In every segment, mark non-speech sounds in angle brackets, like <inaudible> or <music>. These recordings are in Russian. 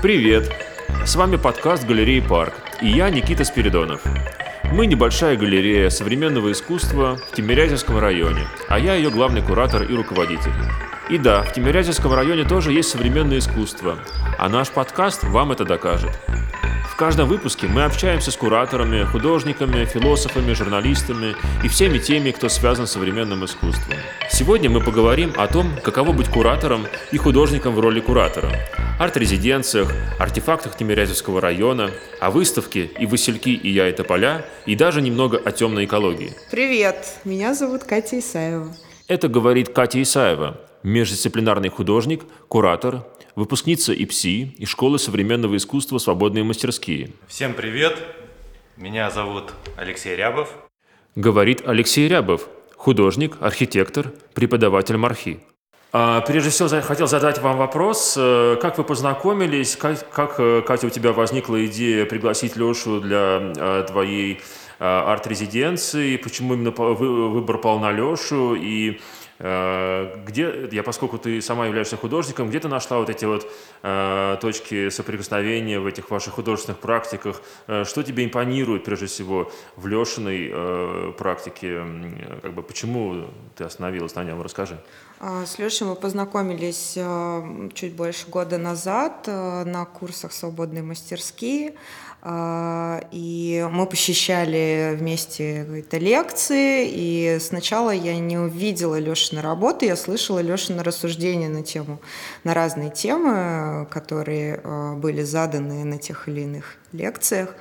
Привет! С вами подкаст «Галереи Парк» и я, Никита Спиридонов. Мы небольшая галерея современного искусства в Тимирязевском районе, а я ее главный куратор и руководитель. И да, в Тимирязевском районе тоже есть современное искусство, а наш подкаст вам это докажет. В каждом выпуске мы общаемся с кураторами, художниками, философами, журналистами и всеми теми, кто связан с современным искусством. Сегодня мы поговорим о том, каково быть куратором и художником в роли куратора, арт-резиденциях, артефактах Тимирязевского района, о выставке и Васильки, и я это поля, и даже немного о темной экологии. Привет, меня зовут Катя Исаева. Это говорит Катя Исаева, междисциплинарный художник, куратор, выпускница ИПСИ и Школы современного искусства «Свободные мастерские». Всем привет, меня зовут Алексей Рябов. Говорит Алексей Рябов, художник, архитектор, преподаватель мархи. А, прежде всего, хотел задать вам вопрос. Э, как вы познакомились? Как, как, э, Катя, у тебя возникла идея пригласить Лешу для э, твоей арт-резиденции? Почему именно выбор пал на Лешу? И где, я, поскольку ты сама являешься художником, где ты нашла вот эти вот э, точки соприкосновения в этих ваших художественных практиках? Э, что тебе импонирует, прежде всего, в Лешиной э, практике? Как бы, почему ты остановилась на нем? Расскажи. А, с Лешей мы познакомились э, чуть больше года назад э, на курсах «Свободные мастерские». А, и мы посещали вместе какие-то лекции, и сначала я не увидела Лешины работы, я слышала Лешины рассуждения на тему, на разные темы, которые а, были заданы на тех или иных лекциях.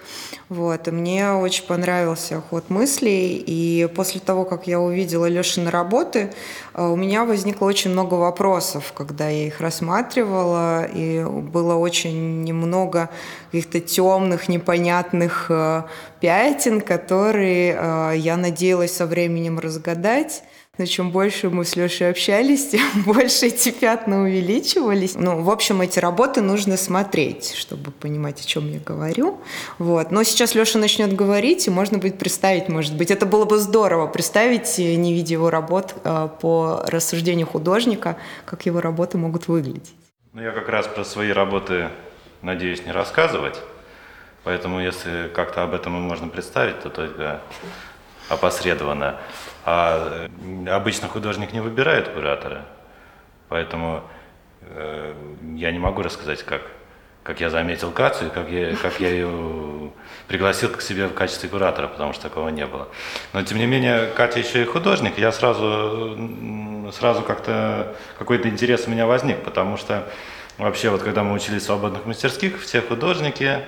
Вот. И мне очень понравился ход мыслей. И после того, как я увидела Лешины работы, э, у меня возникло очень много вопросов, когда я их рассматривала. И было очень немного каких-то темных, непонятных э, пятен, которые э, я надеялась со временем разгадать. Но чем больше мы с Лешей общались, <laughs> тем больше эти пятна увеличивались. Ну, в общем, эти работы нужно смотреть, чтобы понимать, о чем я говорю. Вот. Но сейчас Леша начнет говорить, и можно будет представить, может быть, это было бы здорово, представить, не видя его работ, э, по рассуждению художника, как его работы могут выглядеть. Ну, я как раз про свои работы надеюсь не рассказывать. Поэтому, если как-то об этом можно представить, то только опосредованно. А обычно художник не выбирает куратора, поэтому э, я не могу рассказать, как, как я заметил и как я, как я ее пригласил к себе в качестве куратора, потому что такого не было. Но тем не менее, Катя еще и художник, я сразу, сразу как-то какой-то интерес у меня возник, потому что вообще вот когда мы учились в свободных мастерских, все художники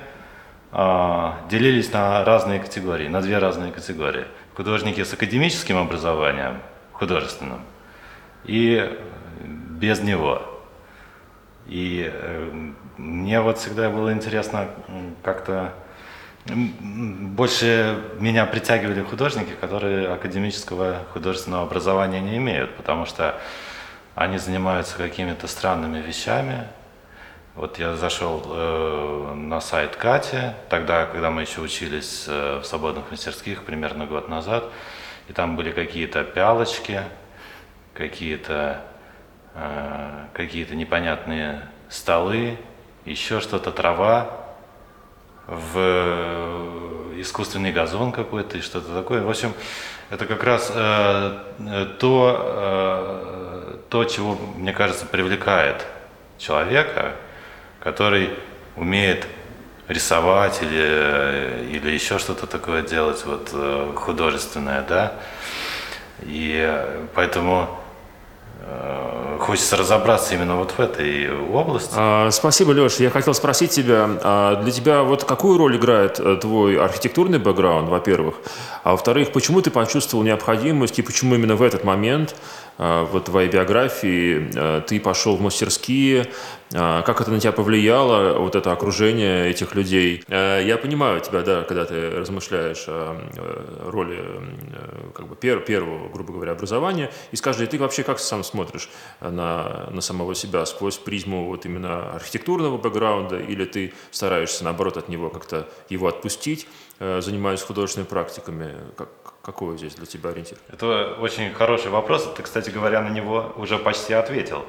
э, делились на разные категории, на две разные категории – художники с академическим образованием, художественным, и без него. И э, мне вот всегда было интересно как-то больше меня притягивали художники, которые академического художественного образования не имеют, потому что они занимаются какими-то странными вещами, вот я зашел э, на сайт Кати, тогда, когда мы еще учились э, в свободных мастерских, примерно год назад, и там были какие-то пялочки, какие-то э, какие-то непонятные столы, еще что-то, трава, в э, искусственный газон какой-то и что-то такое. В общем, это как раз э, э то, э, то, чего, мне кажется, привлекает человека, который умеет рисовать или, или еще что-то такое делать вот э, художественное, да. И поэтому э, хочется разобраться именно вот в этой области. А, спасибо, Леша. Я хотел спросить тебя, а для тебя вот какую роль играет э, твой архитектурный бэкграунд, во-первых, а во-вторых, почему ты почувствовал необходимость и почему именно в этот момент в твоей биографии ты пошел в мастерские, как это на тебя повлияло, вот это окружение этих людей. Я понимаю тебя, да, когда ты размышляешь о роли как бы пер, первого, грубо говоря, образования, и скажи, ты вообще как сам смотришь на, на самого себя сквозь призму вот именно архитектурного бэкграунда, или ты стараешься, наоборот, от него как-то его отпустить э, занимаюсь художественными практиками. Как, какой здесь для тебя ориентир? Это очень хороший вопрос. Ты, кстати говоря, на него уже почти ответил.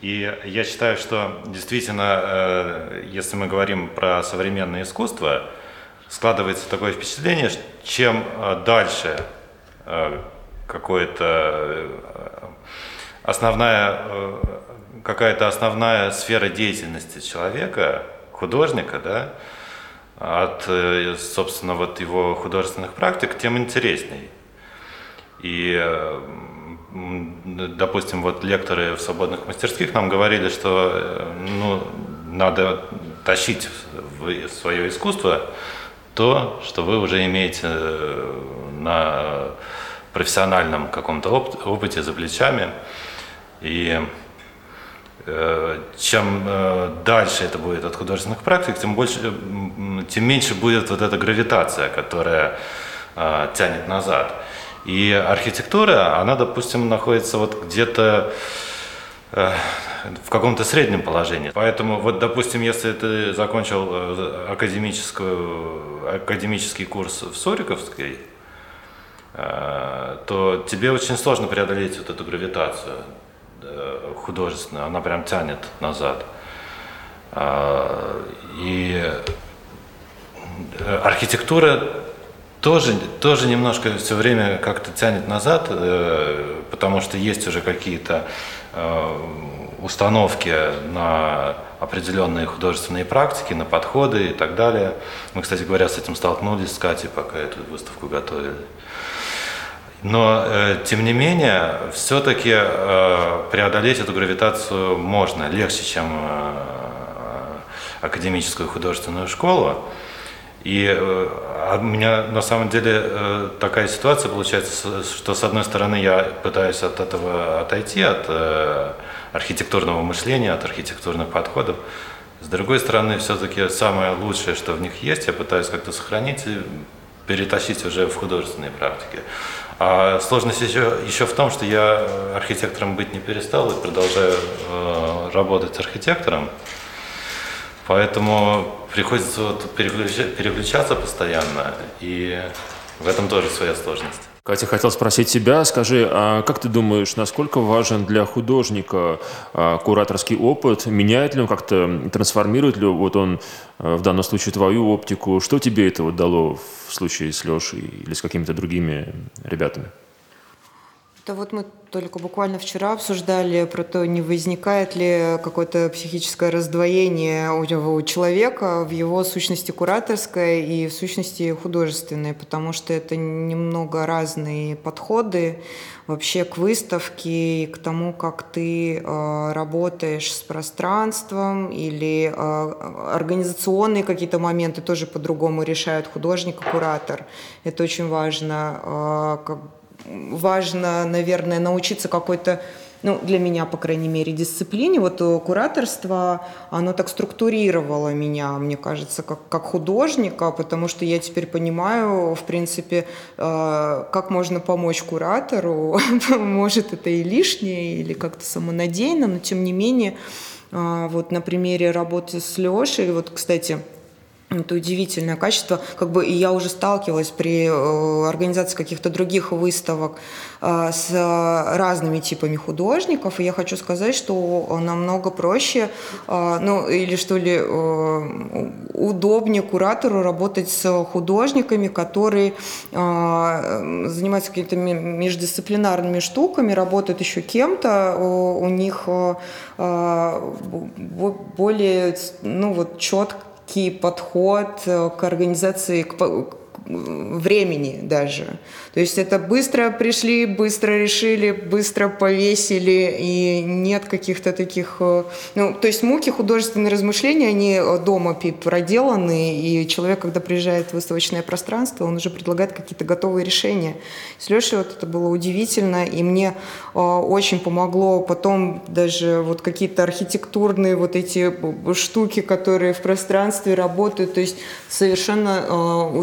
И я считаю, что действительно, э, если мы говорим про современное искусство, складывается такое впечатление, чем э, дальше э, какое-то основная какая-то основная сфера деятельности человека, художника, да, от, собственно, вот его художественных практик, тем интересней. И допустим, вот лекторы в свободных мастерских нам говорили, что э, ну, надо тащить в свое искусство то, что вы уже имеете э, на профессиональном каком-то опыте за плечами. И э, чем дальше это будет от художественных практик, тем, больше, тем меньше будет вот эта гравитация, которая тянет назад. И архитектура, она, допустим, находится вот где-то э, в каком-то среднем положении. Поэтому, вот, допустим, если ты закончил э, академическую, академический курс в Сориковской, э, то тебе очень сложно преодолеть вот эту гравитацию художественную, она прям тянет назад. И архитектура тоже, тоже немножко все время как-то тянет назад, э, потому что есть уже какие-то э, установки на определенные художественные практики, на подходы и так далее. Мы, кстати говоря, с этим столкнулись с Катей, пока эту выставку готовили. Но, э, тем не менее, все-таки преодолеть эту гравитацию можно легче, чем академическую художественную школу. И э, у меня на самом деле э, такая ситуация получается, что с одной стороны я пытаюсь от этого отойти, от э, архитектурного мышления, от архитектурных подходов. С другой стороны, все-таки самое лучшее, что в них есть, я пытаюсь как-то сохранить и перетащить уже в художественные практики. А сложность еще, еще в том, что я архитектором быть не перестал и продолжаю э, работать архитектором. Поэтому приходится вот переключаться постоянно, и в этом тоже своя сложность. Катя, хотел спросить тебя, скажи, а как ты думаешь, насколько важен для художника а, кураторский опыт? Меняет ли он как-то, трансформирует ли вот он а, в данном случае твою оптику? Что тебе это вот дало в случае с Лешей или с какими-то другими ребятами? Да вот мы только буквально вчера обсуждали про то, не возникает ли какое-то психическое раздвоение у, человека в его сущности кураторской и в сущности художественной, потому что это немного разные подходы вообще к выставке к тому, как ты э, работаешь с пространством или э, организационные какие-то моменты тоже по-другому решают художник и куратор. Это очень важно, э, как важно, наверное, научиться какой-то ну, для меня, по крайней мере, дисциплине. Вот э, кураторство, оно так структурировало меня, мне кажется, как, как художника, потому что я теперь понимаю, в принципе, э, как можно помочь куратору. <laughs> Может, это и лишнее, или как-то самонадеянно, но тем не менее, э, вот на примере работы с Лешей, вот, кстати, это удивительное качество. Как бы я уже сталкивалась при э, организации каких-то других выставок э, с разными типами художников, и я хочу сказать, что намного проще, э, ну или что ли удобнее куратору работать с художниками, которые занимаются какими-то междисциплинарными штуками, работают еще кем-то, у них более ну вот четко гибкий подход э, к организации, к, времени даже. То есть это быстро пришли, быстро решили, быстро повесили, и нет каких-то таких... Э, ну, то есть муки художественные размышления, они дома проделаны, и человек, когда приезжает в выставочное пространство, он уже предлагает какие-то готовые решения. С Лешей вот это было удивительно, и мне э, очень помогло потом даже вот какие-то архитектурные вот эти штуки, которые в пространстве работают, то есть совершенно э,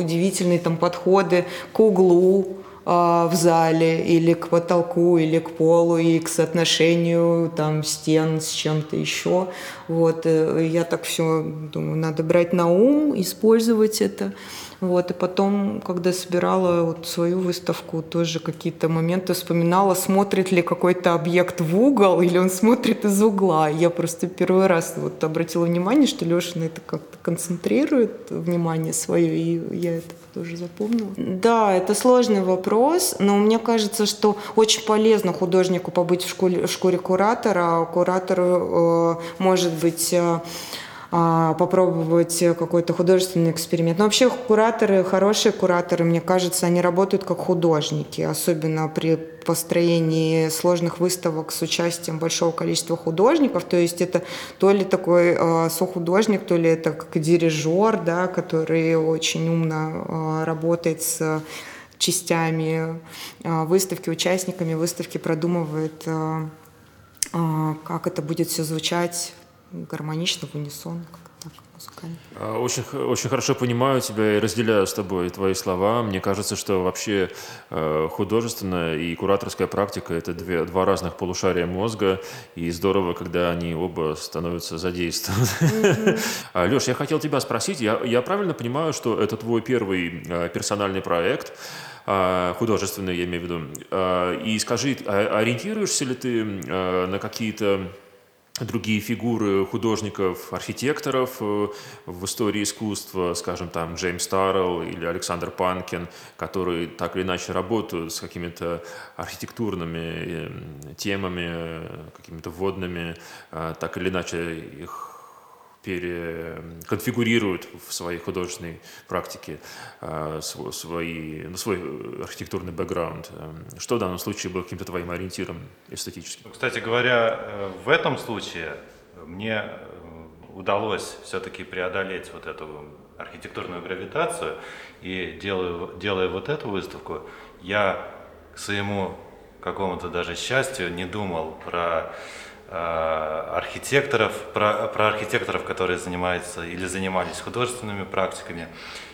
удивительные там подходы к углу, в зале, или к потолку, или к полу, и к соотношению там стен с чем-то еще. Вот, э, я так все думаю, надо брать на ум, использовать это. Вот, и потом, когда собирала вот свою выставку, тоже какие-то моменты вспоминала, смотрит ли какой-то объект в угол или он смотрит из угла. Я просто первый раз вот обратила внимание, что Леша на это как-то концентрирует внимание свое, и я это тоже запомнила. Да, это сложный вопрос, но мне кажется, что очень полезно художнику побыть в школе, в шкуре куратора. Куратор э, может быть э, попробовать какой-то художественный эксперимент. Но вообще кураторы, хорошие кураторы, мне кажется, они работают как художники, особенно при построении сложных выставок с участием большого количества художников. То есть это то ли такой э, сохудожник, то ли это как дирижер, да, который очень умно э, работает с частями э, выставки, участниками выставки, продумывает, э, э, как это будет все звучать гармонично, в унисон, как так, музыкально. А, очень, очень хорошо понимаю тебя и разделяю с тобой твои слова. Мне кажется, что вообще э, художественная и кураторская практика – это две, два разных полушария мозга, и здорово, когда они оба становятся задействованы. Mm-hmm. <laughs> Леш, я хотел тебя спросить, я, я правильно понимаю, что это твой первый э, персональный проект, художественный, я имею в виду. И скажи, ориентируешься ли ты на какие-то другие фигуры художников, архитекторов э, в истории искусства, скажем, там Джеймс Таррелл или Александр Панкин, которые так или иначе работают с какими-то архитектурными э, темами, э, какими-то вводными, так или иначе их переконфигурируют в своей художественной практике э, свои, ну, свой архитектурный бэкграунд. Эм, что в данном случае было каким-то твоим ориентиром эстетическим? Кстати говоря, э, в этом случае мне э, удалось все-таки преодолеть вот эту архитектурную гравитацию, и делая, делая вот эту выставку, я к своему какому-то даже счастью не думал про Э, архитекторов, про, про архитекторов, которые занимаются или занимались художественными практиками.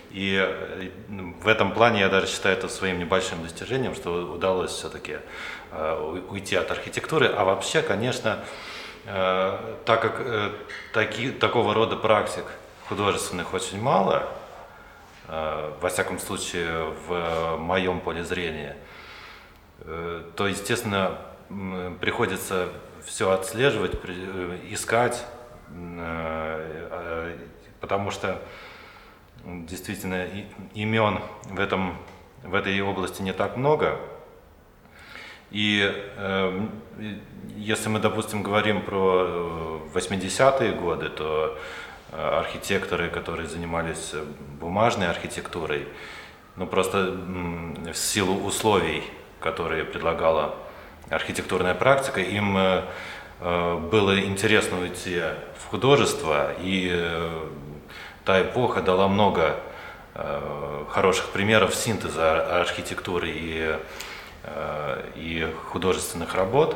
И э, в этом плане я даже считаю это своим небольшим достижением, что удалось все-таки э, уйти от архитектуры. А вообще, конечно, так как таки, такого рода практик художественных очень мало, во всяком случае в моем поле зрения, то, естественно, приходится все отслеживать, э, искать, э, э, потому что действительно имен в, этом, в этой области не так много. И если мы, допустим, говорим про 80-е годы, то архитекторы, которые занимались бумажной архитектурой, ну просто в силу условий, которые предлагала архитектурная практика, им э, э, было интересно уйти в художество, и э, та эпоха дала много хороших примеров синтеза архитектуры и, и художественных работ.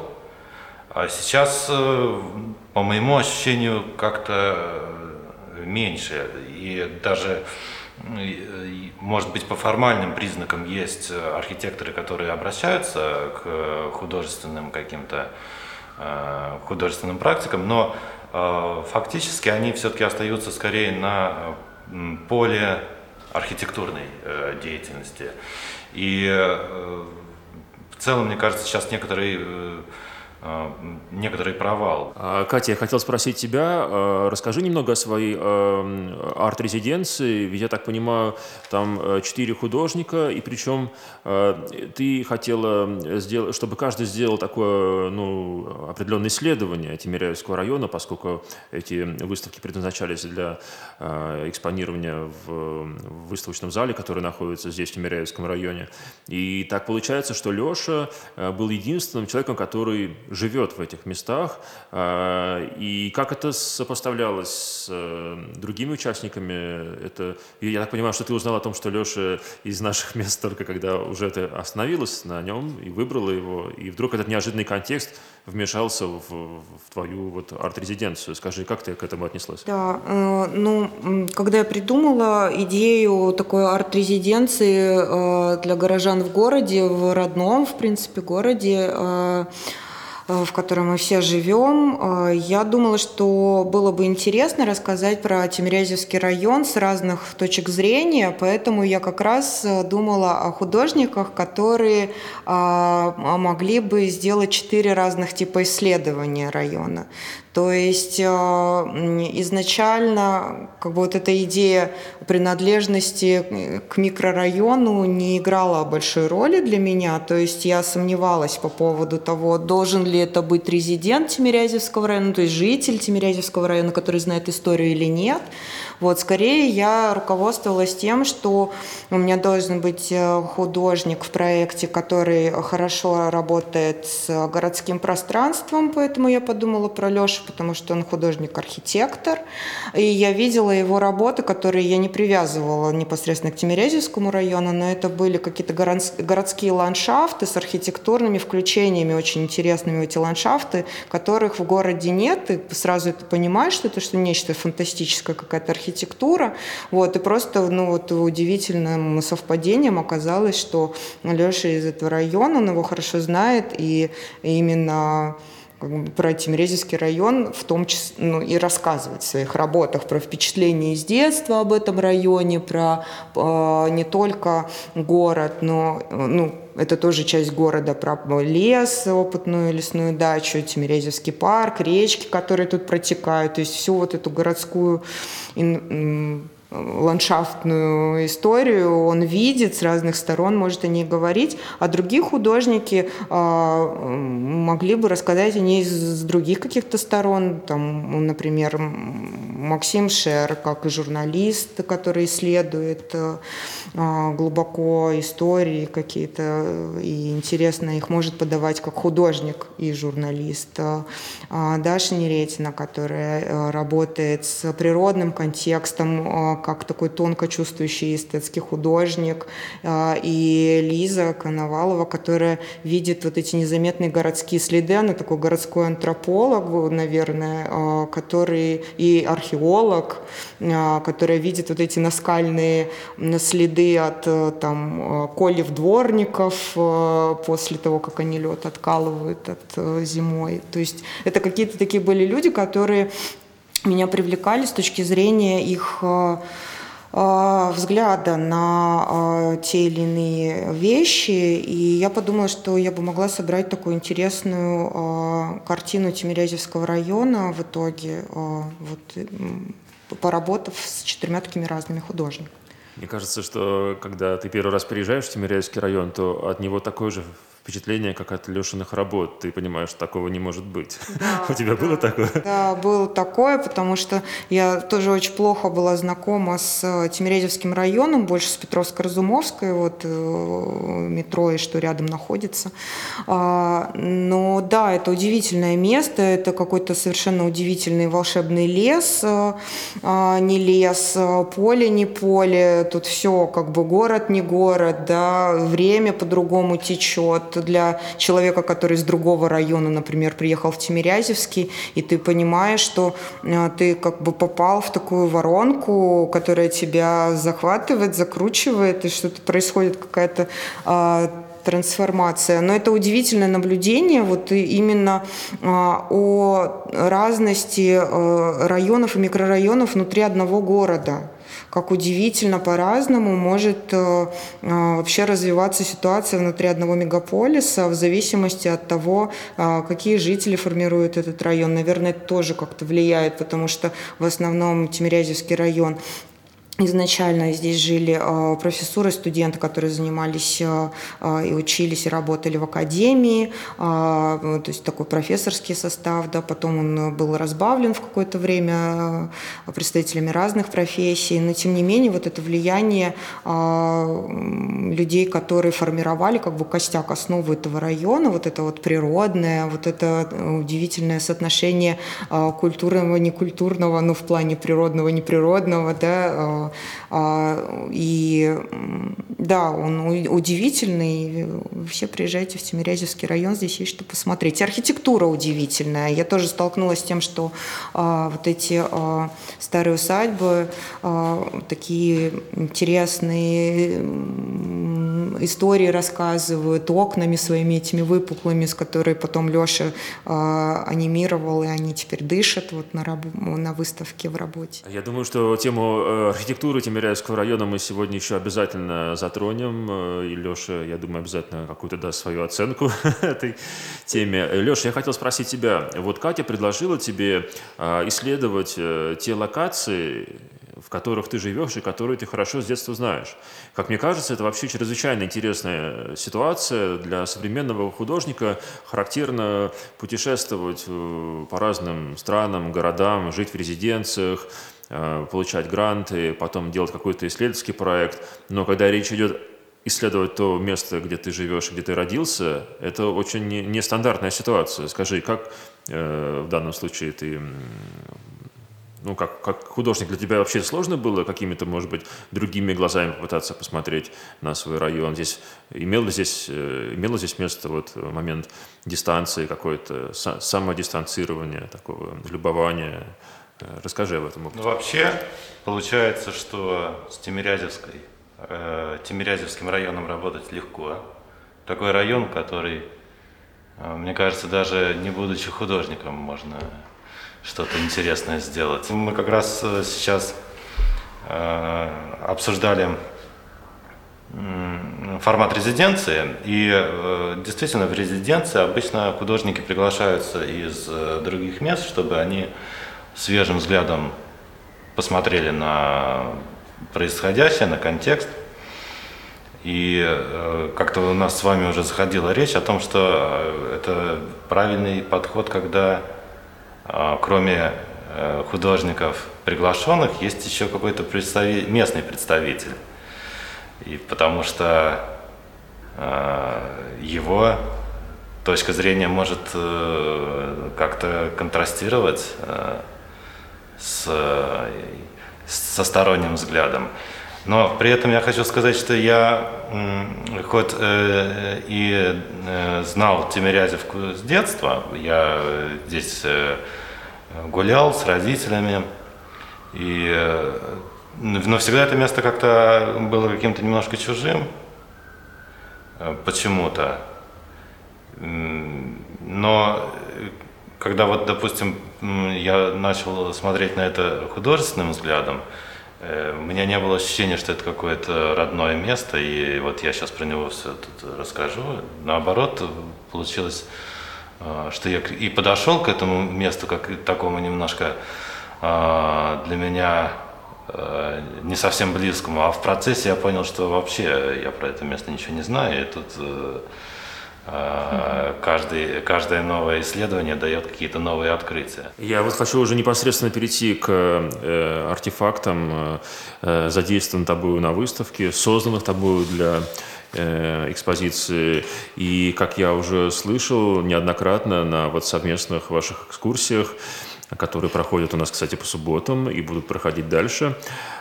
А сейчас, по моему ощущению, как-то меньше. И даже может быть, по формальным признакам есть э, архитекторы, которые обращаются к э, художественным каким-то э, художественным практикам, но фактически они все-таки остаются скорее на поле архитектурной деятельности. И в целом, мне кажется, сейчас некоторые некоторый провал. А, Катя, я хотел спросить тебя, э, расскажи немного о своей э, арт-резиденции, ведь я так понимаю, там четыре художника, и причем ты хотела, сделать, чтобы каждый сделал такое ну, определенное исследование Тимиряевского района, поскольку эти выставки предназначались для экспонирования в выставочном зале, который находится здесь, в Тимиряевском районе. И так получается, что Леша был единственным человеком, который живет в этих местах, э, и как это сопоставлялось с э, другими участниками? Это, я так понимаю, что ты узнал о том, что Леша из наших <laughs> мест только когда уже ты остановилась на нем и выбрала его, и вдруг этот неожиданный контекст вмешался в, в твою вот арт-резиденцию. Скажи, как ты к этому отнеслась? Да, э, ну, когда я придумала идею такой арт-резиденции э, для горожан в городе, в родном, в принципе, городе, Э, в котором мы все живем. Э, я думала, что было бы интересно рассказать про Тимирязевский район с разных точек зрения, поэтому я как раз э, думала о художниках, которые могли бы сделать четыре разных типа исследования района. То есть изначально как бы вот эта идея принадлежности к микрорайону не играла большой роли для меня. То есть я сомневалась по поводу того, должен ли это быть резидент Тимирязевского района, то есть житель Тимирязевского района, который знает историю или нет. Вот, скорее я руководствовалась тем, что у меня должен быть э, художник в проекте, который хорошо работает с городским пространством, поэтому я подумала про Лешу, потому что он художник-архитектор, и я видела его работы, которые я не привязывала непосредственно к Тимирязевскому району, но это были какие-то городские ландшафты с архитектурными включениями, очень интересными эти ландшафты, которых в городе нет, и сразу это понимаешь, что это что нечто фантастическое, какая-то архитектура, архитектура. Вот, и просто ну, вот, удивительным совпадением оказалось, что Леша из этого района, он его хорошо знает, и именно про Тимирязевский район в том числе ну, и рассказывать в своих работах про впечатления из детства об этом районе, про э, не только город, но ну, это тоже часть города, про лес, опытную лесную дачу, Тимирязевский парк, речки, которые тут протекают, то есть всю вот эту городскую ландшафтную историю он видит с разных сторон, может о ней говорить, а другие художники э, могли бы рассказать о ней с других каких-то сторон. Там, например, Максим Шер, как и журналист, который исследует э, глубоко истории какие-то и интересно их может подавать как художник и журналист. А Даша Неретина, которая э, работает с природным контекстом, как такой тонко чувствующий эстетский художник, а, и Лиза Коновалова, которая видит вот эти незаметные городские следы, она такой городской антрополог, наверное, а, который и археолог, а, которая видит вот эти наскальные следы от там колев дворников после того, как они лед откалывают от зимой. То есть это какие-то такие были люди, которые меня привлекали с точки зрения их э, э, взгляда на э, те или иные вещи, и я подумала, что я бы могла собрать такую интересную картину Тимирязевского района в итоге, вот, поработав с четырьмя такими разными художниками. Мне кажется, что когда ты первый раз приезжаешь в Тимирязевский район, то от него такое же впечатление, как от Лешиных работ. Ты понимаешь, такого не может быть. Да, <laughs> У тебя да, было такое? Да, было такое, потому что я тоже очень плохо была знакома с э, Тимирязевским районом, больше с Петровско-Разумовской, вот э, метро, и что рядом находится. А, но да, это удивительное место, это какой-то совершенно удивительный волшебный лес, э, а, не лес, поле не поле, тут все как бы город не город, да, время по-другому течет, для человека, который из другого района, например, приехал в Тимирязевский, и ты понимаешь, что э, ты как бы попал в такую воронку, которая тебя захватывает, закручивает, и что-то происходит какая-то а, трансформация. Но это удивительное наблюдение вот именно а, о разности э, районов и микрорайонов внутри одного города как удивительно по-разному может э, э, вообще развиваться ситуация внутри одного мегаполиса в зависимости от того, э, какие жители формируют этот район. Наверное, это тоже как-то влияет, потому что в основном Тимирязевский район Изначально здесь жили э, профессуры, студенты, которые занимались э, э, и учились, и работали в академии, то есть такой профессорский состав, да, потом он был разбавлен в какое-то время представителями разных профессий, но тем не менее вот это влияние людей, которые формировали как бы костяк, основу этого района, вот это вот природное, вот это удивительное соотношение культурного, некультурного, ну в плане природного, неприродного, да, и да, он удивительный. Все приезжайте в Тимирязевский район, здесь есть что посмотреть. Архитектура удивительная. Я тоже столкнулась с тем, что а, вот эти а, старые усадьбы такие интересные истории рассказывают, окнами своими этими выпуклыми, с которыми потом Леша анимировал, и они теперь дышат вот на, раб- на выставке в работе. Я думаю, что тему э, архитектуры Тимирязевского района мы сегодня еще обязательно затронем. Э, и Леша, я думаю, обязательно какую-то даст свою оценку <laughs> этой теме. Леша, я хотел спросить тебя. Вот Катя предложила тебе э, исследовать те локации, в которых ты живешь и которые ты хорошо с детства знаешь. Как мне кажется, это вообще чрезвычайно интересная ситуация для современного художника. Характерно путешествовать по разным странам, городам, жить в резиденциях, Э, получать гранты, потом делать какой-то исследовательский проект. Но когда речь идет исследовать то место, где ты живешь, где ты родился, это очень нестандартная ситуация. Скажи, как э, в данном случае ты, ну, как, как художник, для тебя вообще сложно было какими-то, может быть, другими глазами попытаться посмотреть на свой район? Здесь имело здесь, э, имело здесь место вот момент дистанции какой-то, самодистанцирования, такого любования, Э, расскажи об этом. Ну, вообще, получается, что с Тимирязевской, э, Тимирязевским районом работать легко. Такой район, который, э, мне кажется, даже не будучи художником, можно что-то интересное сделать. Мы как раз э, сейчас э, обсуждали формат резиденции. И э, действительно в резиденции обычно художники приглашаются из э, других мест, чтобы они свежим взглядом посмотрели на происходящее, на контекст. И э, как-то у нас с вами уже заходила речь о том, что э, это правильный подход, когда э, кроме художников приглашенных есть еще какой-то представи... местный представитель. И потому что его точка зрения может как-то контрастировать с, со сторонним взглядом. Но при этом я хочу сказать, что я хоть э, и э, знал Тимирязевку с детства, я здесь э, гулял с родителями, и, э, но всегда это место как-то было каким-то немножко чужим э, почему-то. Но когда вот, допустим, я начал смотреть на это художественным взглядом, э, у меня не было ощущения, что это какое-то родное место, и вот я сейчас про него все тут расскажу. Наоборот, получилось, э, что я и подошел к этому месту, как такому немножко э, для меня не совсем близкому, а в процессе я понял, что вообще я про это место ничего не знаю, и тут каждый, каждое новое исследование дает какие-то новые открытия. Я вот хочу уже непосредственно перейти к э, артефактам, э, задействованным тобой на выставке, созданных тобой для э, экспозиции. И, как я уже слышал неоднократно на вот совместных ваших экскурсиях, которые проходят у нас, кстати, по субботам и будут проходить дальше.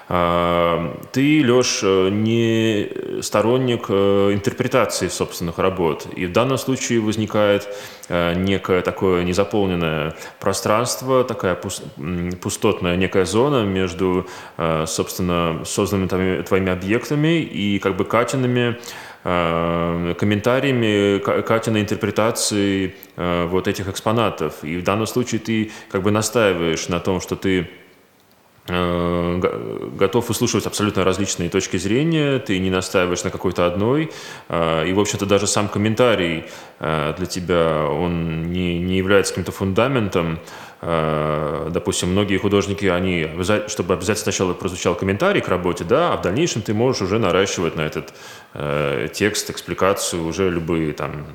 А, ты, Леш, не сторонник э, интерпретации собственных работ. И в данном случае возникает э, некое такое незаполненное пространство, такая пустотная некая зона между, э, собственно, созданными твоими объектами и как бы Катиными комментариями Катиной интерпретации вот этих экспонатов. И в данном случае ты как бы настаиваешь на том, что ты Э, готов выслушивать абсолютно различные точки зрения, ты не настаиваешь на какой-то одной, э, и, в общем-то, даже сам комментарий э, для тебя, он не, не является каким-то фундаментом, э, допустим, многие художники, они, чтобы обязательно сначала прозвучал комментарий к работе, да, а в дальнейшем ты можешь уже наращивать на этот э, текст, экспликацию, уже любые там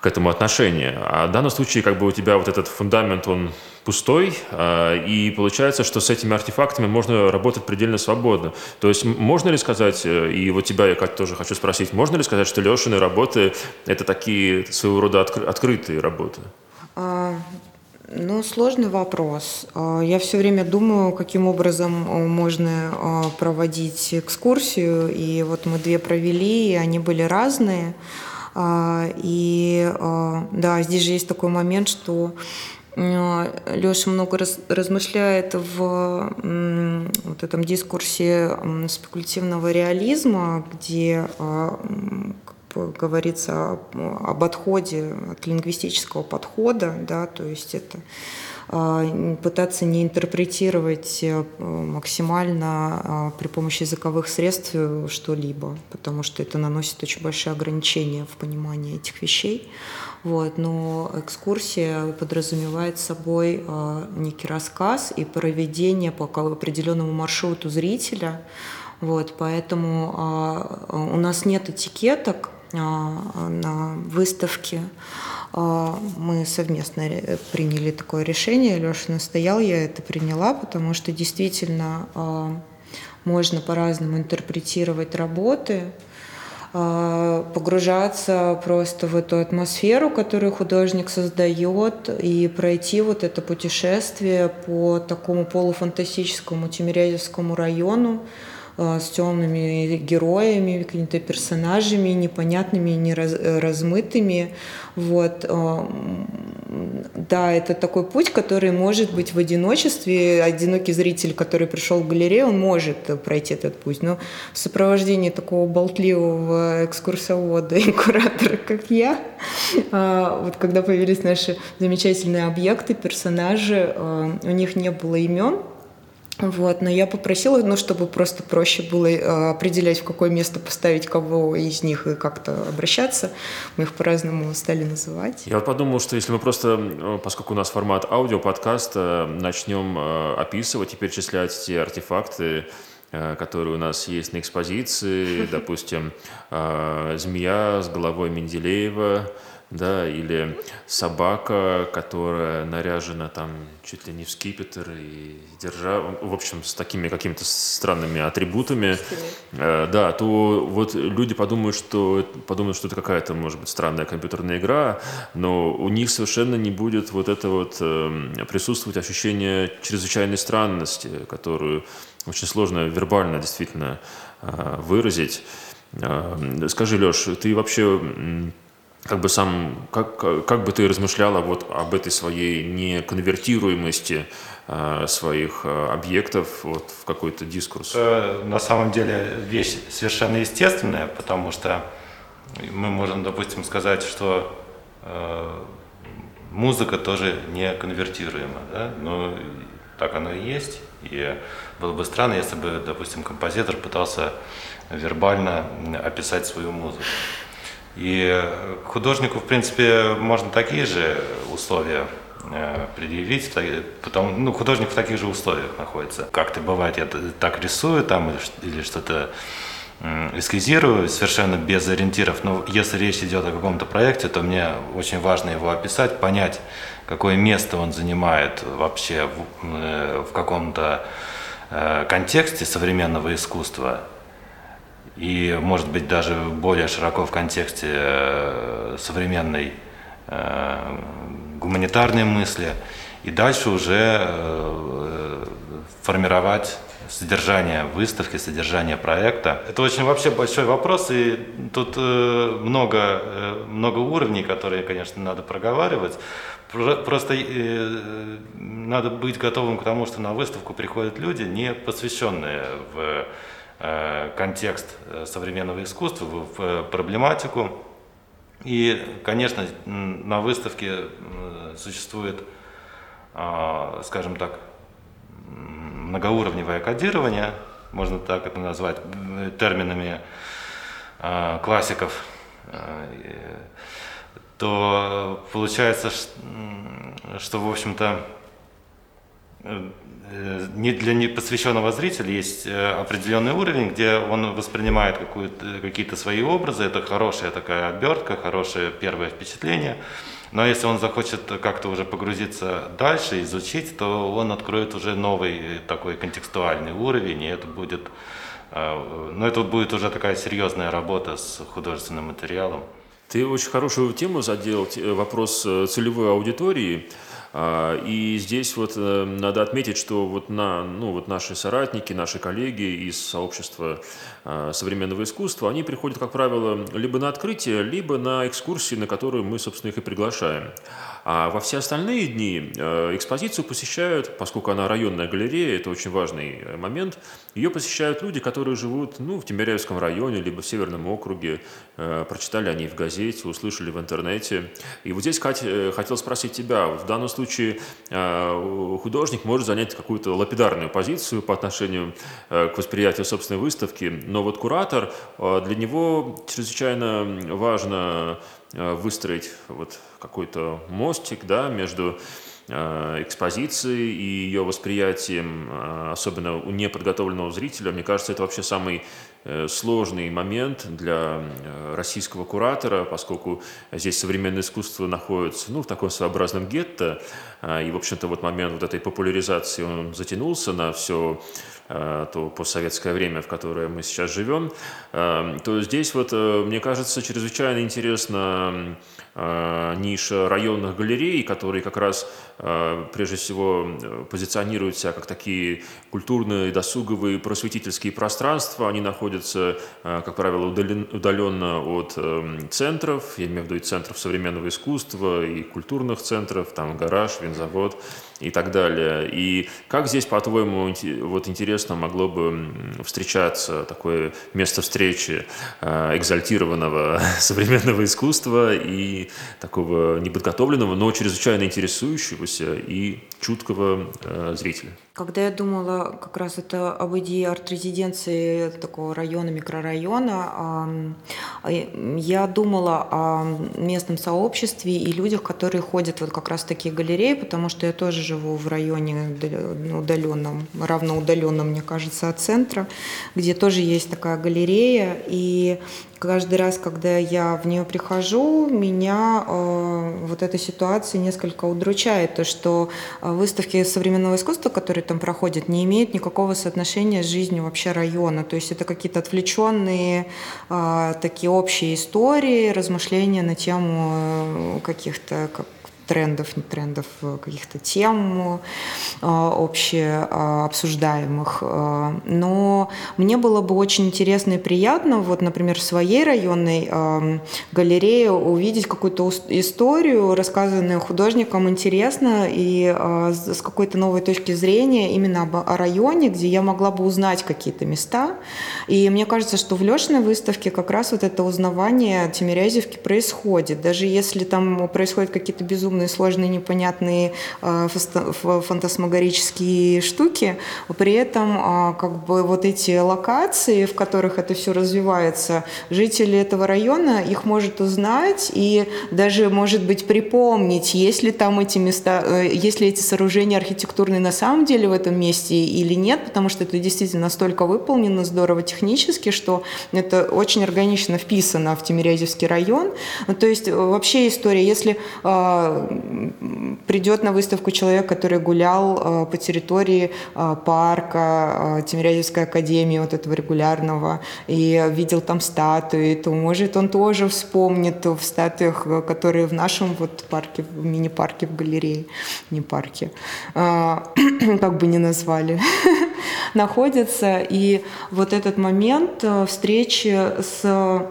к этому отношение. А в данном случае как бы у тебя вот этот фундамент, он пустой, а, и получается, что с этими артефактами можно работать предельно свободно. То есть можно ли сказать, э, и вот тебя я как тоже хочу спросить, можно ли сказать, что Лешины работы – это такие своего рода откры- открытые работы? А, ну, сложный вопрос. А, я все время думаю, каким образом можно проводить экскурсию, и вот мы две провели, и они были разные. А, и а, да, здесь же есть такой момент, что а, Леша много раз, размышляет в вот этом дискурсе спекулятивного реализма, где говорится об отходе от лингвистического подхода, да, то есть это а, пытаться не интерпретировать э, максимально а, при помощи языковых средств э, что-либо, потому что это наносит очень большие ограничения в понимании этих вещей. Вот, но экскурсия подразумевает собой а, некий рассказ и проведение по определенному маршруту зрителя. Вот, поэтому у нас нет этикеток на выставке. А, мы совместно приняли такое решение. Леша настоял, я это приняла, потому что действительно а, можно по-разному интерпретировать работы, погружаться просто в эту атмосферу, которую художник создает, и пройти вот это путешествие по такому полуфантастическому Тимирязевскому району, Э, с темными героями, какими-то персонажами непонятными, не э, размытыми. Вот. Э, да, это такой путь, который может быть в одиночестве. Одинокий зритель, который пришел в галерею, он может пройти этот путь. Но в сопровождении такого болтливого экскурсовода и куратора, как я, вот когда появились наши замечательные объекты, персонажи, у них не было имен, вот, но я попросила, ну, чтобы просто проще было э, определять, в какое место поставить кого из них и как-то обращаться. Мы их по-разному стали называть. Я вот подумал, что если мы просто, э, поскольку у нас формат аудиоподкаста, начнем э, описывать и перечислять те артефакты, которые у нас есть на экспозиции, <laughs> допустим, змея с головой Менделеева, да, или собака, которая наряжена там чуть ли не в скипетр и держа, в общем, с такими какими-то странными атрибутами, э, да, то вот люди подумают, что подумают, что это какая-то, может быть, странная компьютерная игра, но у них совершенно не будет вот это вот э, присутствовать ощущение чрезвычайной странности, которую очень сложно вербально действительно э, выразить. Э, скажи, Леш, ты вообще как бы сам, как, как бы ты размышляла вот об этой своей неконвертируемости э, своих э, объектов вот в какой-то дискурс? Это, на самом деле вещь совершенно естественная, потому что мы можем, допустим, сказать, что э, музыка тоже не конвертируема, да? но так оно и есть. И было бы странно, если бы, допустим, композитор пытался вербально описать свою музыку. И художнику, в принципе, можно такие же условия э, предъявить, потому, ну, художник в таких же условиях находится. Как-то бывает, я так рисую там или что-то эскизирую совершенно без ориентиров, но если речь идет о каком-то проекте, то мне очень важно его описать, понять, какое место он занимает вообще в, э, в каком-то э, контексте современного искусства, и, может быть, даже более широко в контексте э, современной э, гуманитарной мысли, и дальше уже э, формировать содержание выставки, содержание проекта. Это очень вообще большой вопрос, и тут много, много уровней, которые, конечно, надо проговаривать. Просто надо быть готовым к тому, что на выставку приходят люди, не посвященные в контекст э, современного искусства, в э, проблематику. И, конечно, на выставке существует, а, скажем так, многоуровневое кодирование, можно так это назвать терминами классиков, то получается, что, в общем-то, не для непосвященного зрителя есть определенный уровень, где он воспринимает какие-то свои образы. Это хорошая такая обертка, хорошее первое впечатление. Но если он захочет как-то уже погрузиться дальше, изучить, то он откроет уже новый такой контекстуальный уровень, и это будет, э, ну, это будет уже такая серьезная работа с художественным материалом. Ты очень хорошую тему задел, вопрос э, целевой аудитории. А, и здесь вот э, надо отметить, что вот, на, ну, вот наши соратники, наши коллеги из сообщества а, современного искусства, они приходят, как правило, либо на открытие, либо на экскурсии, на которые мы, собственно, их и приглашаем. А во все остальные дни э, экспозицию посещают, поскольку она районная галерея, это очень важный э, момент, ее посещают люди, которые живут ну, в Тимиряевском районе, либо в Северном округе, э, прочитали они в газете, услышали в интернете. И вот здесь, Кать, хотел спросить тебя, в данном случае художник может занять какую-то лапидарную позицию по отношению к восприятию собственной выставки, но вот куратор, для него чрезвычайно важно выстроить вот какой-то мостик да, между э, экспозицией и ее восприятием, э, особенно у неподготовленного зрителя, мне кажется, это вообще самый сложный момент для российского куратора, поскольку здесь современное искусство находится ну, в таком своеобразном гетто, и, в общем-то, вот момент вот этой популяризации он затянулся на все Э, то постсоветское время, в которое мы сейчас живем, э, то здесь вот, э, мне кажется, чрезвычайно интересно ниша районных галерей, которые как раз прежде всего позиционируют себя как такие культурные, досуговые, просветительские пространства. Они находятся, как правило, удаленно от центров, я имею в виду и центров современного искусства, и культурных центров, там гараж, винзавод и так далее. И как здесь, по-твоему, вот интересно могло бы встречаться такое место встречи э, экзальтированного <laughs> современного искусства и такого неподготовленного, но чрезвычайно интересующегося и чуткого э, зрителя? Когда я думала как раз это об идее арт-резиденции такого района, микрорайона, я думала о местном сообществе и людях, которые ходят вот как раз в такие галереи, потому что я тоже живу в районе удаленном, равноудаленном, мне кажется, от центра, где тоже есть такая галерея, и каждый раз, когда я в нее прихожу, меня э, вот эта ситуация несколько удручает, то что э, выставки современного искусства, которые там проходят, не имеют никакого соотношения с жизнью вообще района, то есть это какие-то отвлеченные э, такие общие истории, размышления на тему э, каких-то как трендов, не трендов, э, каких-то тем э, общее э. Но мне было бы очень интересно и приятно, вот, например, в своей районной галерее увидеть какую-то историю, рассказанную художником интересно и с какой-то новой точки зрения именно о районе, где я могла бы узнать какие-то места. И мне кажется, что в Лешиной выставке как раз вот это узнавание Тимирязевки происходит. Даже если там происходят какие-то безумные безумные, сложные, непонятные э, фантасмагорические штуки. При этом а, как бы вот эти локации, в которых это все развивается, жители этого района их может узнать и даже, может быть, припомнить, есть ли там эти места, э, есть ли эти сооружения архитектурные на самом деле в этом месте или нет, потому что это действительно настолько выполнено здорово технически, что это очень органично вписано в Тимирязевский район. Ну, то есть вообще история, если а, придет на выставку человек, который гулял э, по территории э, парка э, Тимирязевской академии, вот этого регулярного, и видел там статуи, то, может, он тоже вспомнит в статуях, которые в нашем вот парке, в мини-парке, в галерее, не парке, <clears throat> как бы ни назвали, <laughs> находятся. И вот этот момент встречи с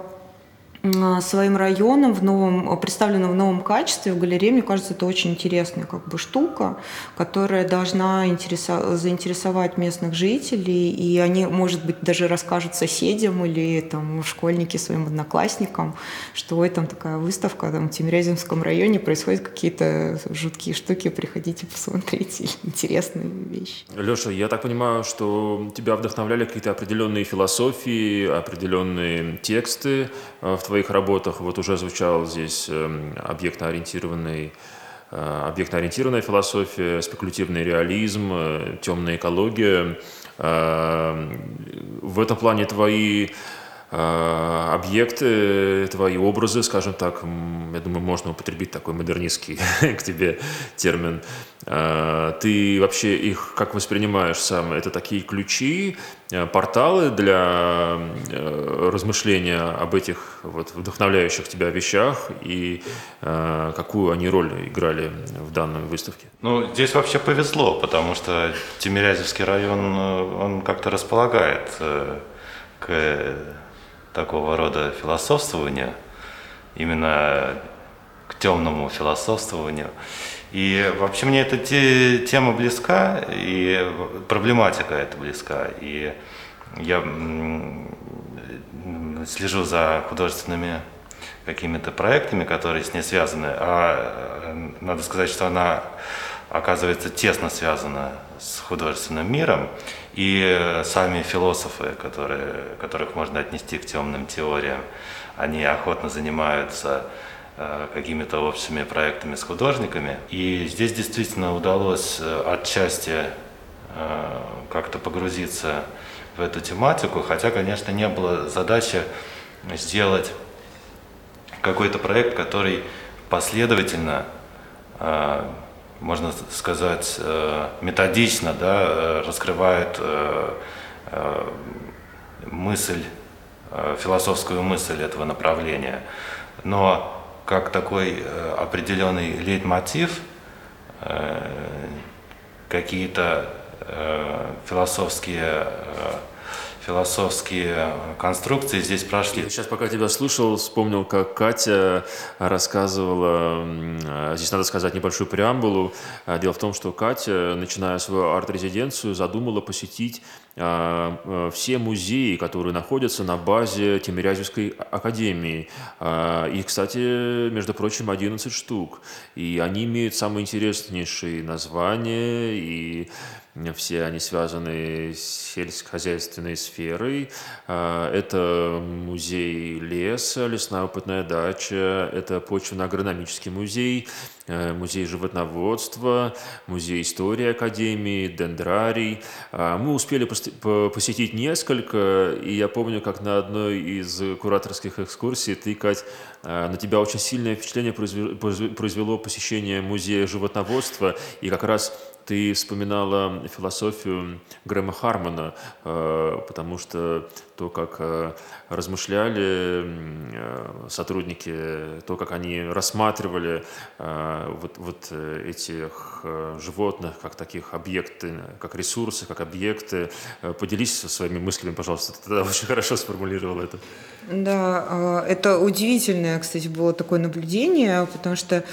своим районом в новом, представленным в новом качестве в галерее, мне кажется, это очень интересная как бы штука, которая должна интересо- заинтересовать местных жителей, и они, может быть, даже расскажут соседям или там школьники своим одноклассникам, что ой, там такая выставка, там в Тимирязевском районе происходят какие-то жуткие штуки, приходите посмотрите, <laughs> интересные вещи. Леша, я так понимаю, что тебя вдохновляли какие-то определенные философии, определенные тексты э, в твоем твоих работах вот уже звучал здесь эм, объектно-ориентированный объектно-ориентированная философия, спекулятивный реализм, темная экология. В этом плане твои Э, объекты, твои образы, скажем так, я думаю, можно употребить такой модернистский <laughs> к тебе термин. Э, ты вообще их как воспринимаешь сам? Это такие ключи, э, порталы для размышления об этих вот вдохновляющих тебя вещах и какую они роль играли в данной выставке? Ну, здесь вообще повезло, потому что Тимирязевский район, он как-то располагает к такого рода философствования, именно к темному философствованию. И вообще мне эта те, тема близка, и проблематика эта близка. И я слежу за художественными какими-то проектами, которые с ней связаны. А э, надо сказать, что она оказывается тесно связана с художественным миром. И сами философы, которые, которых можно отнести к темным теориям, они охотно занимаются э, какими-то общими проектами с художниками. И здесь действительно удалось э, отчасти э, как-то погрузиться в эту тематику, хотя, конечно, не было задачи сделать какой-то проект, который последовательно можно сказать, э, методично да, э, раскрывает э, мысль, философскую мысль этого направления. Но как такой определенный лейтмотив, какие-то философские философские конструкции здесь прошли. Сейчас, пока тебя слушал, вспомнил, как Катя рассказывала, здесь надо сказать небольшую преамбулу. Дело в том, что Катя, начиная свою арт-резиденцию, задумала посетить а, а, все музеи, которые находятся на базе Тимирязевской академии. А, их, кстати, между прочим, 11 штук. И они имеют самые интереснейшие названия и все они связаны с сельскохозяйственной сферой. А, это музей леса, лесная опытная дача, это почвенно-агрономический музей, э, музей животноводства, музей истории Академии, дендрарий. А, мы успели посетить несколько, и я помню, как на одной из кураторских экскурсий ты, Кать, а, на тебя очень сильное впечатление произвело посещение музея животноводства, и как раз ты вспоминала философию Грэма Хармона, э, потому что то, как э, размышляли э, сотрудники, то, как они рассматривали вот, вот этих животных как таких объекты, как ресурсы, как объекты. Поделись своими мыслями, пожалуйста. Ты тогда очень хорошо сформулировал это. Да, это удивительное, кстати, было такое наблюдение, потому что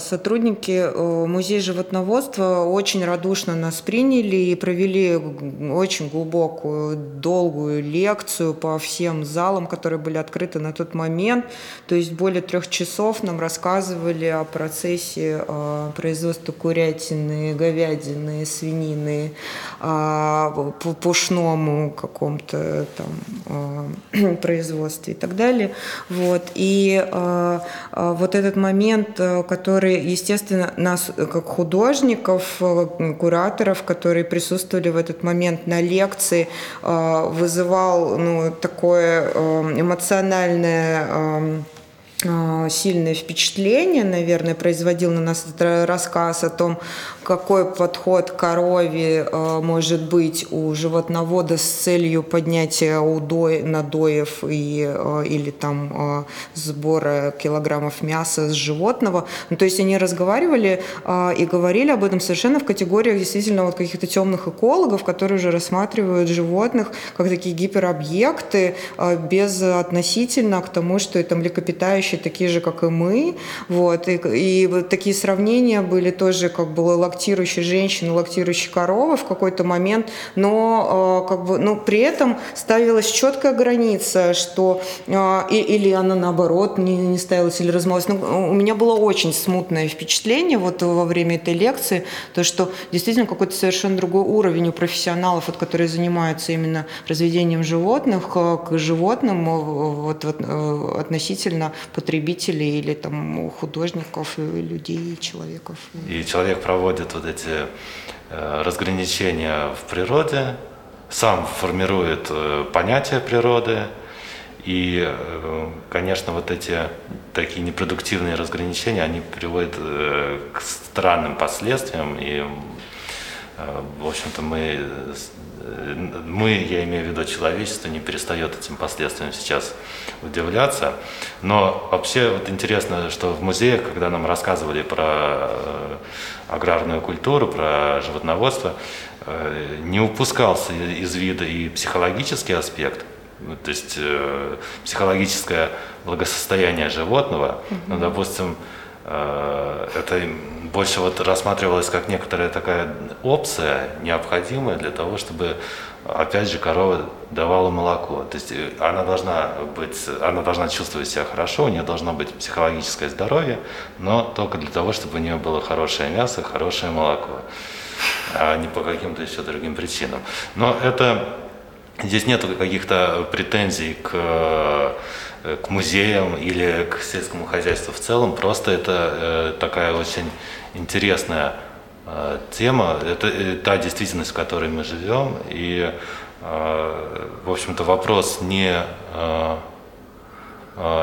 сотрудники музея животноводства руководство очень радушно нас приняли и провели очень глубокую, долгую лекцию по всем залам, которые были открыты на тот момент. То есть более трех часов нам рассказывали о процессе э, производства курятины, говядины, свинины, э, по пушному каком-то там э, <clears throat> производстве и так далее. Вот. И э, вот этот момент, который, естественно, нас как художник художников, э, кураторов, которые присутствовали в этот момент на лекции, э, вызывал ну, такое э, эмоциональное эм, сильное впечатление, наверное, производил на нас рассказ о том, какой подход к корове э, может быть у животновода с целью поднятия удой, надоев и, э, или там э, сбора килограммов мяса с животного. Ну, то есть они разговаривали и говорили об этом совершенно в категориях действительно вот каких-то темных экологов, которые уже рассматривают животных как такие гиперобъекты без относительно к тому, что это млекопитающие такие же, как и мы. Вот. И, и вот такие сравнения были тоже как бы лактирующей женщины, лактирующей коровы в какой-то момент, но э, как бы, ну, при этом ставилась четкая граница, что э, или она наоборот не, не ставилась или размылась. Ну, у меня было очень смутное впечатление вот во время этой лекции, то, что действительно какой-то совершенно другой уровень у профессионалов, вот, которые занимаются именно разведением животных, к животным вот, вот, относительно потребителей или там художников, и людей, и человеков. И человек проводит вот эти э, разграничения в природе, сам формирует э, понятие природы, и, э, конечно, вот эти такие непродуктивные разграничения, они приводят к странным последствиям. И, в общем-то, мы, мы, я имею в виду человечество, не перестает этим последствиям сейчас удивляться. Но вообще вот интересно, что в музеях, когда нам рассказывали про аграрную культуру, про животноводство, не упускался из вида и психологический аспект – ну, то есть э, психологическое благосостояние животного, ну, допустим, э, это больше вот рассматривалось как некоторая такая опция, необходимая для того, чтобы, опять же, корова давала молоко. То есть э, она должна быть, она должна чувствовать себя хорошо, у нее должно быть психологическое здоровье, но только для того, чтобы у нее было хорошее мясо, хорошее молоко, а не по каким-то еще другим причинам. Но это Здесь нет каких-то претензий к, к музеям или к сельскому хозяйству в целом, просто это э, такая очень интересная э, тема, это э, та действительность, в которой мы живем, и, в общем-то, вопрос не,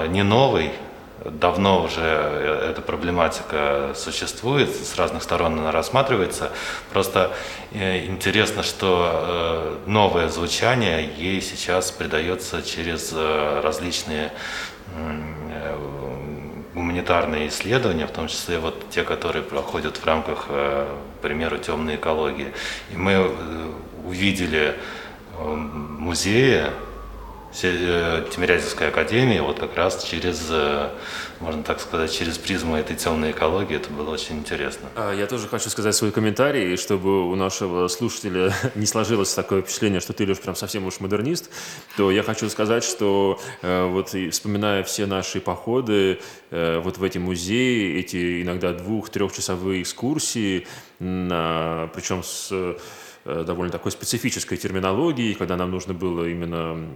не новый, давно уже э, эта проблематика существует, с разных сторон она рассматривается. Просто э, интересно, что э, новое звучание ей сейчас придается через различные гуманитарные исследования, в том числе вот те, которые проходят в рамках, к примеру, темной экологии. И мы увидели музеи, Э, Тимирязевской академии, вот как раз через, э, можно так сказать, через призму этой темной экологии, это было очень интересно. А, я тоже хочу сказать свой комментарий, чтобы у нашего слушателя <laughs> не сложилось такое впечатление, что ты, Леш, прям совсем уж модернист, то я хочу сказать, что э, вот вспоминая все наши походы вот в эти музеи, эти иногда двух-трехчасовые экскурсии, причем с довольно такой специфической терминологией, когда нам нужно было именно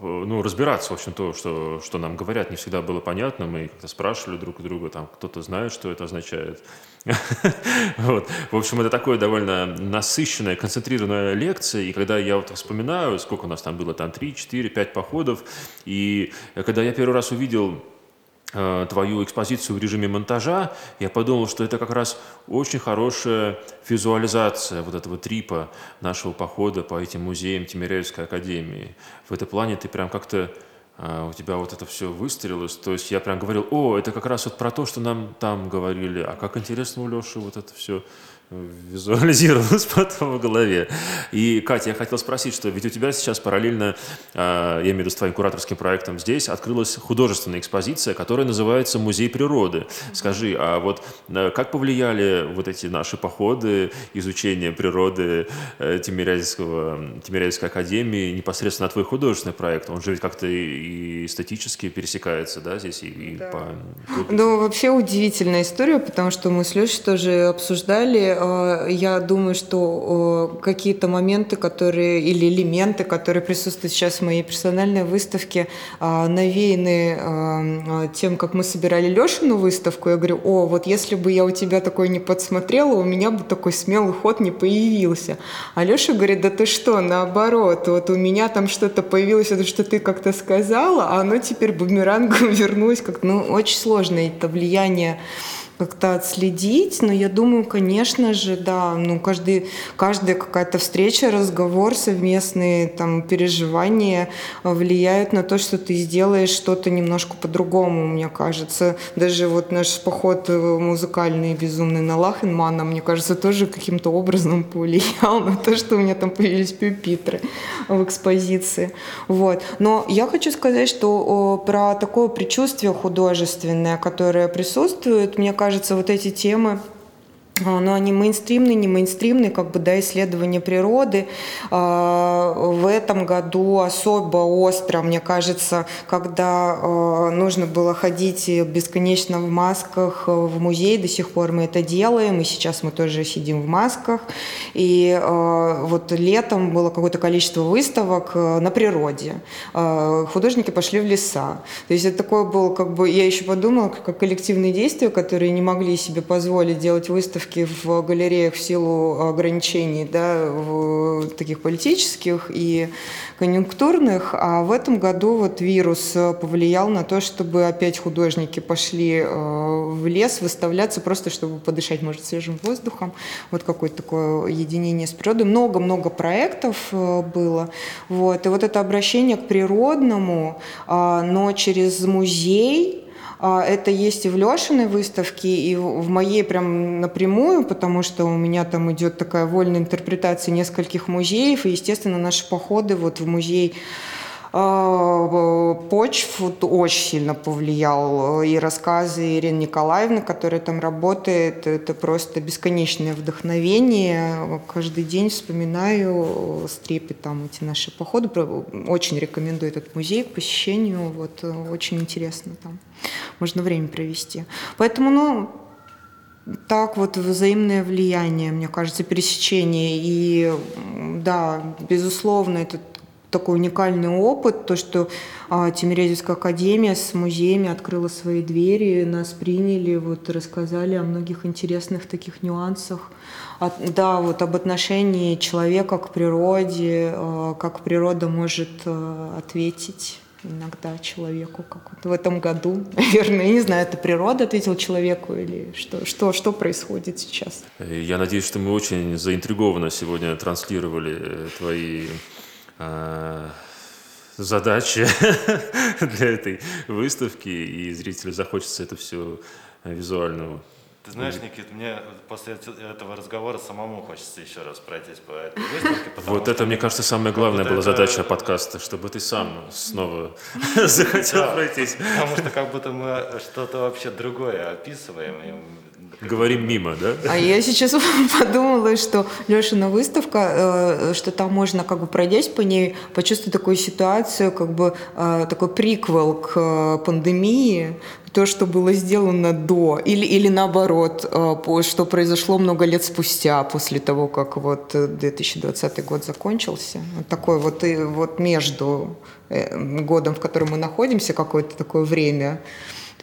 ну, разбираться, в общем, то, что, что нам говорят, не всегда было понятно. Мы как-то спрашивали друг у друга, там, кто-то знает, что это означает. <laughs> вот. В общем, это такое довольно насыщенная, концентрированная лекция. И когда я вот вспоминаю, сколько у нас там было, там 3, 4, 5 походов, и когда я первый раз увидел Э, твою экспозицию в режиме монтажа, я подумал, что это как раз очень хорошая визуализация вот этого трипа нашего похода по этим музеям Тимиряевской академии. В этом плане ты прям как-то э, у тебя вот это все выстрелилось. То есть я прям говорил, о, это как раз вот про то, что нам там говорили, а как интересно у Леши вот это все визуализировалось <laughs> потом в голове. И, Катя, я хотел спросить, что ведь у тебя сейчас параллельно, а, я имею в виду с твоим кураторским проектом здесь, открылась художественная экспозиция, которая называется «Музей природы». Скажи, а вот э, как повлияли вот эти наши походы, изучение природы э, Тимирязевского, Тимирязевской академии непосредственно на твой художественный проект? Он же ведь как-то и эстетически пересекается, да, здесь и, и да. по... Ну, вообще удивительная история, потому что мы с Лешей тоже обсуждали я думаю, что э, какие-то моменты, которые или элементы, которые присутствуют сейчас в моей персональной выставке, э, навеяны тем, как мы собирали Лешину выставку. Я говорю, о, вот если бы я у тебя такой не подсмотрела, у меня бы такой смелый ход не появился. А Леша говорит, да ты что, наоборот, вот у меня там что-то появилось, это что ты как-то сказала, а оно теперь бумерангом <laughs> вернулось. Как, ну, очень сложно это влияние как-то отследить, но я думаю, конечно же, да, ну, каждый, каждая какая-то встреча, разговор, совместные там переживания влияют на то, что ты сделаешь что-то немножко по-другому, мне кажется. Даже вот наш поход музыкальный безумный на Лахенмана, мне кажется, тоже каким-то образом повлиял <laughs> на то, что у меня там появились пюпитры в экспозиции. Вот. Но я хочу сказать, что про такое предчувствие художественное, которое присутствует, мне кажется, кажется, вот эти темы но они мейнстримные, не мейнстримные, как бы, да, исследования природы. А, в этом году особо остро, мне кажется, когда а, нужно было ходить бесконечно в масках в музей, до сих пор мы это делаем, и сейчас мы тоже сидим в масках. И вот летом было какое-то количество выставок на природе. Художники пошли в леса. То есть это такое было, как бы, я еще подумала, как коллективные действия, которые не могли себе позволить делать выставки выставки в галереях в силу ограничений да, в таких политических и конъюнктурных, а в этом году вот вирус повлиял на то, чтобы опять художники пошли э, в лес выставляться просто, чтобы подышать, может, свежим воздухом. Вот какое-то такое единение с природой. Много-много проектов э, было. Вот. И вот это обращение к природному, а, но через музей, это есть и в Лешиной выставке, и в моей прям напрямую, потому что у меня там идет такая вольная интерпретация нескольких музеев, и, естественно, наши походы вот в музей а, почв очень сильно повлиял. И рассказы Ирины Николаевны, которая там работает, это просто бесконечное вдохновение. Каждый день вспоминаю с трепетом эти наши походы. Очень рекомендую этот музей к посещению. Вот, очень интересно там. Можно время провести. Поэтому, ну, так вот взаимное влияние, мне кажется, пересечение. И да, безусловно, этот такой уникальный опыт, то, что а, Тимирязевская академия с музеями открыла свои двери, нас приняли, вот рассказали о многих интересных таких нюансах. От, да, вот об отношении человека к природе, а, как природа может а, ответить иногда человеку, как вот в этом году, <laughs> наверное, я не знаю, это природа ответила человеку или что, что, что происходит сейчас? Я надеюсь, что мы очень заинтригованно сегодня транслировали э, твои Э, задачи <laughs> для этой выставки, и зрителю захочется это все визуально ты знаешь, Никит, мне после этого разговора самому хочется еще раз пройтись по этой выставке. Вот это, мне кажется, самая главная была задача подкаста, чтобы ты сам снова <laughs> <laughs> захотел пройтись. Потому что как будто мы что-то вообще другое описываем. Говорим мимо, да? А я сейчас <laughs> подумала, что Лешина выставка, э, что там можно, как бы пройдясь по ней, почувствовать такую ситуацию, как бы э, такой приквел к э, пандемии, то, что было сделано до, или, или наоборот, что произошло много лет спустя, после того, как вот 2020 год закончился. Вот такой вот, и вот между годом, в котором мы находимся, какое-то такое время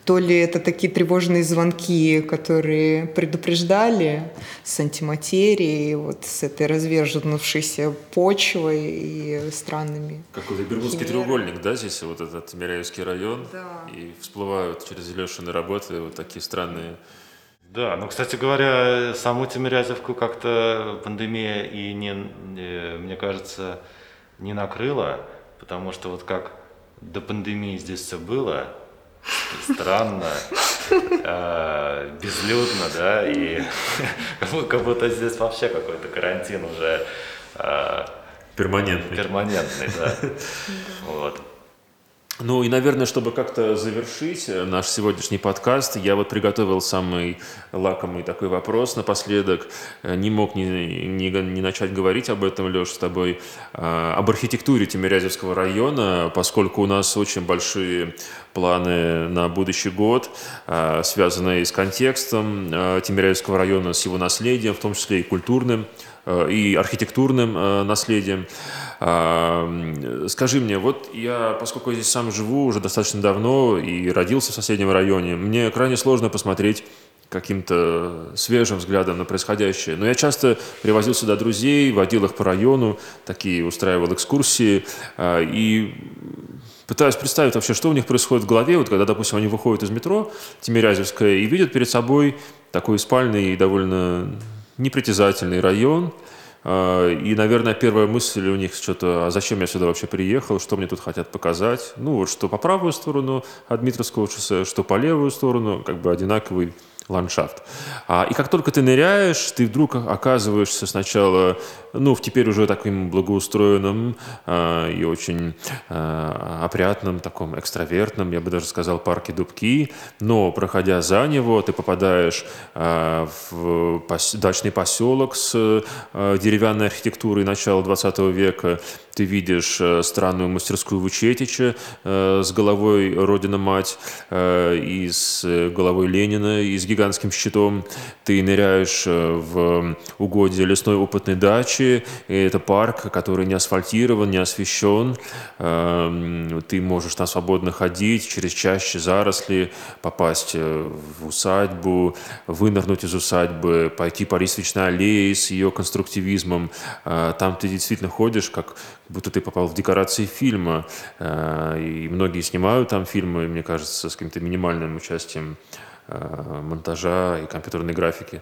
то ли это такие тревожные звонки, которые предупреждали с антиматерией, вот с этой разверженувшейся почвой и странными. Какой-то Бермудский треугольник, да, здесь вот этот Миряевский район, да. и всплывают через Лешины работы вот такие странные да, ну, кстати говоря, саму Тимирязевку как-то пандемия и не, мне кажется, не накрыла, потому что вот как до пандемии здесь все было, странно, э, безлюдно, да, и как будто здесь вообще какой-то карантин уже э, перманентный. Перманентный, да. <laughs> Вот. Ну и, наверное, чтобы как-то завершить э, наш сегодняшний подкаст, я вот приготовил самый лакомый такой вопрос напоследок. Э, не мог не, не, не начать говорить об этом, Леш, с тобой, э, об архитектуре Тимирязевского района, поскольку у нас очень большие планы на будущий год, связанные с контекстом Тимирязевского района, с его наследием, в том числе и культурным, и архитектурным наследием. Скажи мне, вот я, поскольку я здесь сам живу уже достаточно давно и родился в соседнем районе, мне крайне сложно посмотреть каким-то свежим взглядом на происходящее. Но я часто привозил сюда друзей, водил их по району, такие устраивал экскурсии, а, и пытаюсь представить вообще, что у них происходит в голове, вот когда, допустим, они выходят из метро Тимирязевское и видят перед собой такой спальный и довольно непритязательный район, а, и, наверное, первая мысль у них что-то, а зачем я сюда вообще приехал, что мне тут хотят показать. Ну, вот что по правую сторону от Дмитровского шоссе, что по левую сторону, как бы одинаковый ландшафт. А, и как только ты ныряешь, ты вдруг оказываешься сначала ну, в теперь уже таким благоустроенном э, и очень э, опрятном, таком экстравертном, я бы даже сказал, парке Дубки, но проходя за него, ты попадаешь э, в пос дачный поселок с э, деревянной архитектурой начала 20 века, ты видишь э, странную мастерскую Вучетича э, с головой Родина-Мать э, и с головой Ленина и с гигантским щитом. Ты ныряешь в угодье лесной опытной дачи. И это парк, который не асфальтирован, не освещен. Ты можешь там свободно ходить через чаще заросли, попасть в усадьбу, вынырнуть из усадьбы, пойти по лестничной аллее с ее конструктивизмом. Там ты действительно ходишь, как будто ты попал в декорации фильма. Э, и многие снимают там фильмы, мне кажется, с каким-то минимальным участием э, монтажа и компьютерной графики.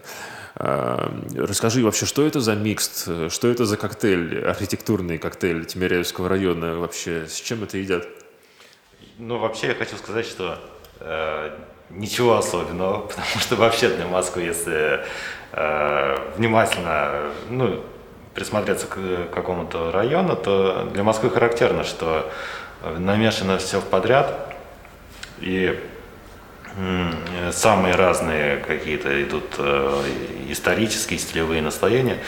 Э, расскажи вообще, что это за микс, что это за коктейль, архитектурный коктейль Тимиряевского района вообще, с чем это едят? Ну, вообще я хочу сказать, что э, ничего особенного, <laughs> потому что вообще для Москвы, если э, внимательно, ну, присмотреться к какому-то району, то для Москвы характерно, что намешано все в подряд, и самые разные какие-то идут э, исторические, стилевые настроения.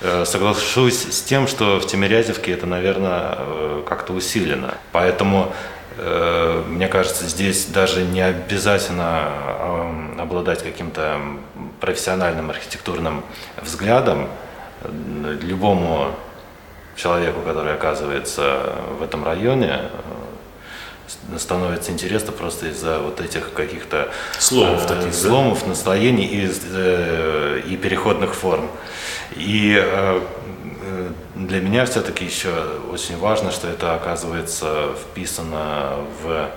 Э, соглашусь с тем, что в Тимирязевке это, наверное, э, как-то усилено. Поэтому мне кажется, здесь даже не обязательно обладать каким-то профессиональным архитектурным взглядом, любому человеку, который оказывается в этом районе, э, становится интересно просто из-за вот этих каких-то сломов, э, таких, сломов да? настроений и, э, и переходных форм. И э, для меня все-таки еще очень важно, что это оказывается вписано в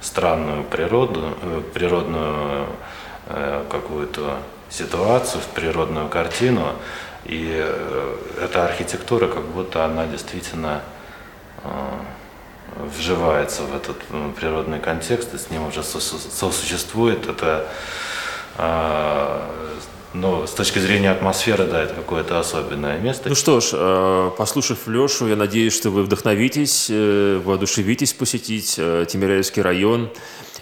странную природу, э, природную э, какую-то ситуацию, в природную картину, и э, эта архитектура, как будто она действительно э, вживается в этот природный контекст и с ним уже сосуществует. Это но с точки зрения атмосферы, да, это какое-то особенное место. Ну что ж, послушав Лешу, я надеюсь, что вы вдохновитесь, воодушевитесь посетить Тимиряевский район.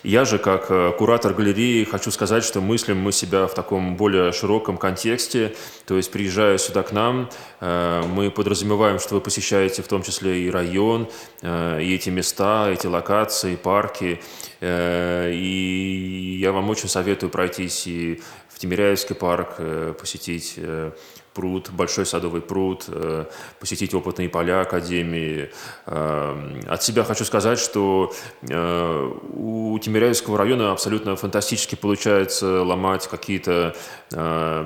Я же, как э, куратор галереи, хочу сказать, что мыслим мы себя в таком более широком контексте. То есть, приезжая сюда к нам, э, мы подразумеваем, что вы посещаете в том числе и район, э, и эти места, эти локации, парки. И я вам очень советую пройтись и в Тимиряевский парк, посетить пруд, большой садовый пруд, э, посетить опытные поля Академии. Э, от себя хочу сказать, что э, у Тимиряевского района абсолютно фантастически получается ломать какие-то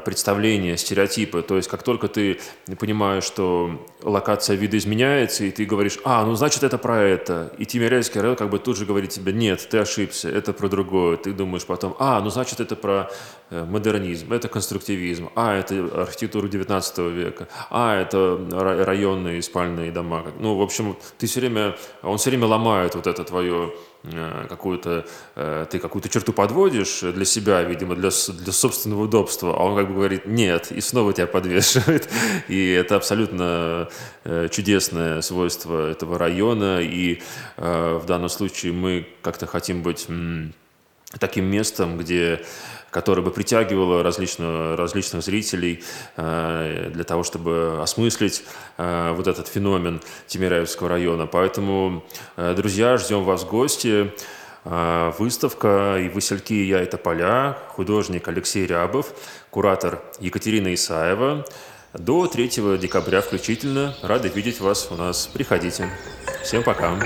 представления, стереотипы. То есть как только ты понимаешь, что локация вида изменяется, и ты говоришь, а, ну значит это про это. И Тимиряевский район как бы тут же говорит тебе, нет, ты ошибся, это про другое. Ты думаешь потом, а, ну значит это про модернизм, это конструктивизм, а, это архитектура 19 века, а, это районные спальные дома. Ну, в общем, ты все время, он все время ломает вот это твое э, какую-то, э, ты какую-то черту подводишь для себя, видимо, для, для собственного удобства, а он как бы говорит «нет», и снова тебя подвешивает. <laughs> И это абсолютно э, чудесное свойство этого района, и в данном случае мы как-то хотим быть таким местом, где которое бы притягивало различно, различных зрителей э, для того, чтобы осмыслить э, вот этот феномен Тимиряевского района. Поэтому, э, друзья, ждем вас в гости. Выставка «И васильки, и я – это поля», художник Алексей Рябов, куратор Екатерина Исаева. До 3 декабря включительно. Рады видеть вас у нас. Приходите. Всем пока.